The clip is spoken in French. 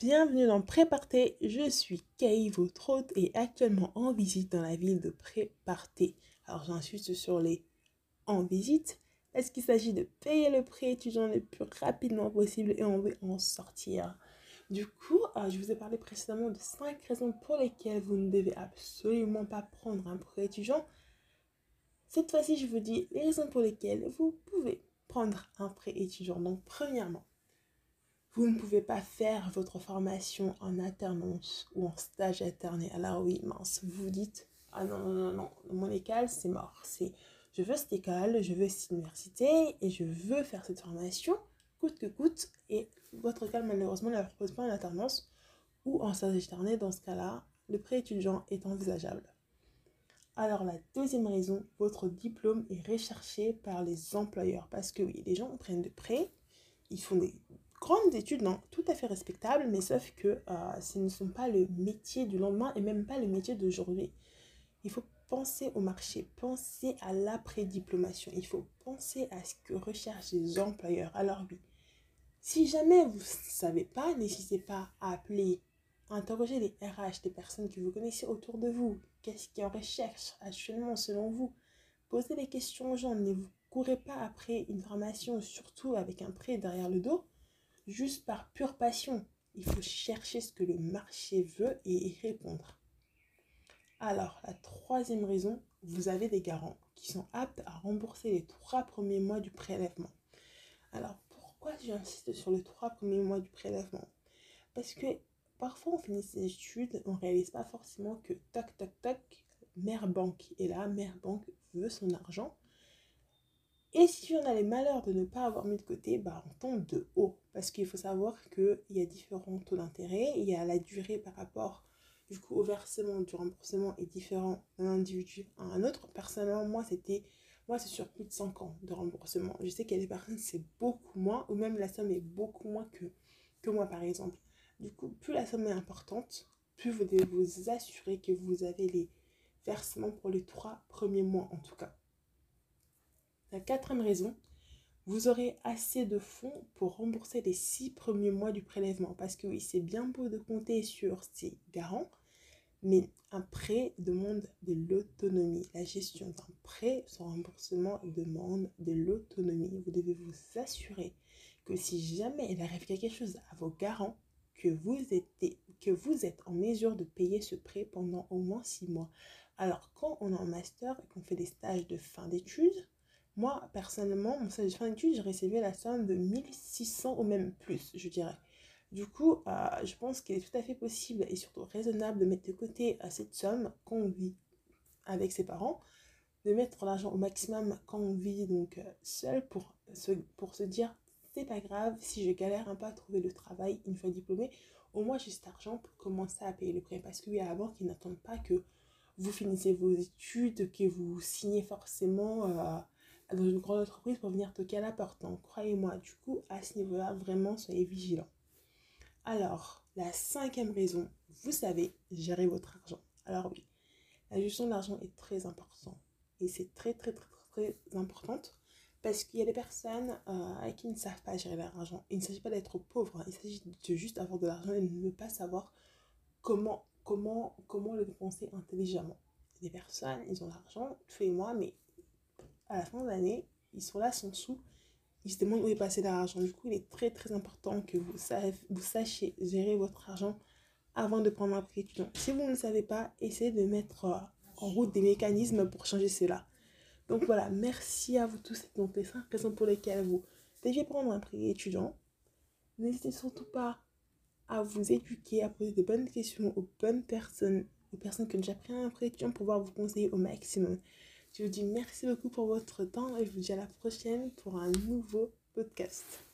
Bienvenue dans Préparté, je suis Kay, votre hôte, et actuellement en visite dans la ville de Préparté. Alors j'insiste sur les en visite, parce qu'il s'agit de payer le prêt étudiant le plus rapidement possible et on veut en sortir. Du coup, euh, je vous ai parlé précédemment de 5 raisons pour lesquelles vous ne devez absolument pas prendre un prêt étudiant. Cette fois-ci, je vous dis les raisons pour lesquelles vous pouvez prendre un prêt étudiant. Donc, premièrement, vous ne pouvez pas faire votre formation en alternance ou en stage alterné. Alors oui, mince, vous dites, ah non, non, non, non, mon école, c'est mort. C'est, je veux cette école, je veux cette université et je veux faire cette formation, coûte que coûte. Et votre école, malheureusement, ne la propose pas en alternance ou en stage alterné. Dans ce cas-là, le prêt étudiant est envisageable. Alors la deuxième raison, votre diplôme est recherché par les employeurs. Parce que oui, les gens prennent des prêts, ils font des grandes études, non, tout à fait respectables, mais sauf que euh, ce ne sont pas le métier du lendemain et même pas le métier d'aujourd'hui. Il faut penser au marché, penser à l'après-diplomation, il faut penser à ce que recherchent les employeurs. Alors oui, si jamais vous ne savez pas, n'hésitez pas à appeler, à interroger les RH des personnes que vous connaissez autour de vous. Qu'est-ce qui en recherche actuellement selon vous? Posez des questions aux gens, ne vous courez pas après une formation, surtout avec un prêt derrière le dos juste par pure passion. Il faut chercher ce que le marché veut et y répondre. Alors, la troisième raison, vous avez des garants qui sont aptes à rembourser les trois premiers mois du prélèvement. Alors, pourquoi j'insiste sur les trois premiers mois du prélèvement? Parce que parfois, on finit ses études, on ne réalise pas forcément que toc, toc, toc, mère banque est là, mère banque veut son argent. Et si on a les malheurs de ne pas avoir mis de côté, bah, on tombe de haut. Parce qu'il faut savoir qu'il y a différents taux d'intérêt. Il y a la durée par rapport du coup, au versement du remboursement est différent d'un individu à un autre. Personnellement, moi, c'était moi, c'est sur plus de 5 ans de remboursement. Je sais qu'il y a des personnes, c'est beaucoup moins, ou même la somme est beaucoup moins que, que moi, par exemple. Du coup, plus la somme est importante, plus vous devez vous assurer que vous avez les versements pour les trois premiers mois, en tout cas. La quatrième raison, vous aurez assez de fonds pour rembourser les six premiers mois du prélèvement. Parce que oui, c'est bien beau de compter sur ces garants, mais un prêt demande de l'autonomie. La gestion d'un prêt, son remboursement demande de l'autonomie. Vous devez vous assurer que si jamais il arrive quelque chose à vos garants, que vous, êtes, que vous êtes en mesure de payer ce prêt pendant au moins six mois. Alors, quand on est en master et qu'on fait des stages de fin d'études, moi, personnellement, mon fin d'études, j'ai recevé la somme de 1600 ou même plus, je dirais. Du coup, euh, je pense qu'il est tout à fait possible et surtout raisonnable de mettre de côté euh, cette somme quand on vit avec ses parents, de mettre l'argent au maximum quand on vit donc euh, seul pour se, pour se dire c'est pas grave si je galère un peu à trouver le travail une fois diplômé, au moins j'ai cet argent pour commencer à payer le prêt. Parce qu'il y a la banque qui n'attendent pas que vous finissez vos études, que vous signez forcément dans une grande entreprise pour venir toquer à la croyez-moi, du coup, à ce niveau-là, vraiment, soyez vigilants. Alors, la cinquième raison, vous savez gérer votre argent. Alors oui, la gestion de l'argent est très importante. Et c'est très, très, très, très, très importante parce qu'il y a des personnes euh, qui ne savent pas gérer leur argent. Il ne s'agit pas d'être pauvre, hein. il s'agit de juste avoir de l'argent et ne pas savoir comment, comment, comment le dépenser intelligemment. Des personnes, ils ont l'argent tous les mois, mais à la fin de l'année, ils sont là sans sous. Ils se demandent où est passé leur argent. Du coup, il est très très important que vous, vous sachiez gérer votre argent avant de prendre un prêt étudiant. Si vous ne le savez pas, essayez de mettre euh, en route des mécanismes pour changer cela. Donc voilà, merci à vous tous. Donc les 5 raisons pour lesquelles vous devez prendre un prêt étudiant. N'hésitez surtout pas à vous éduquer, à poser de bonnes questions aux bonnes personnes, aux personnes qui ont déjà pris un prêt étudiant pour pouvoir vous conseiller au maximum. Je vous dis merci beaucoup pour votre temps et je vous dis à la prochaine pour un nouveau podcast.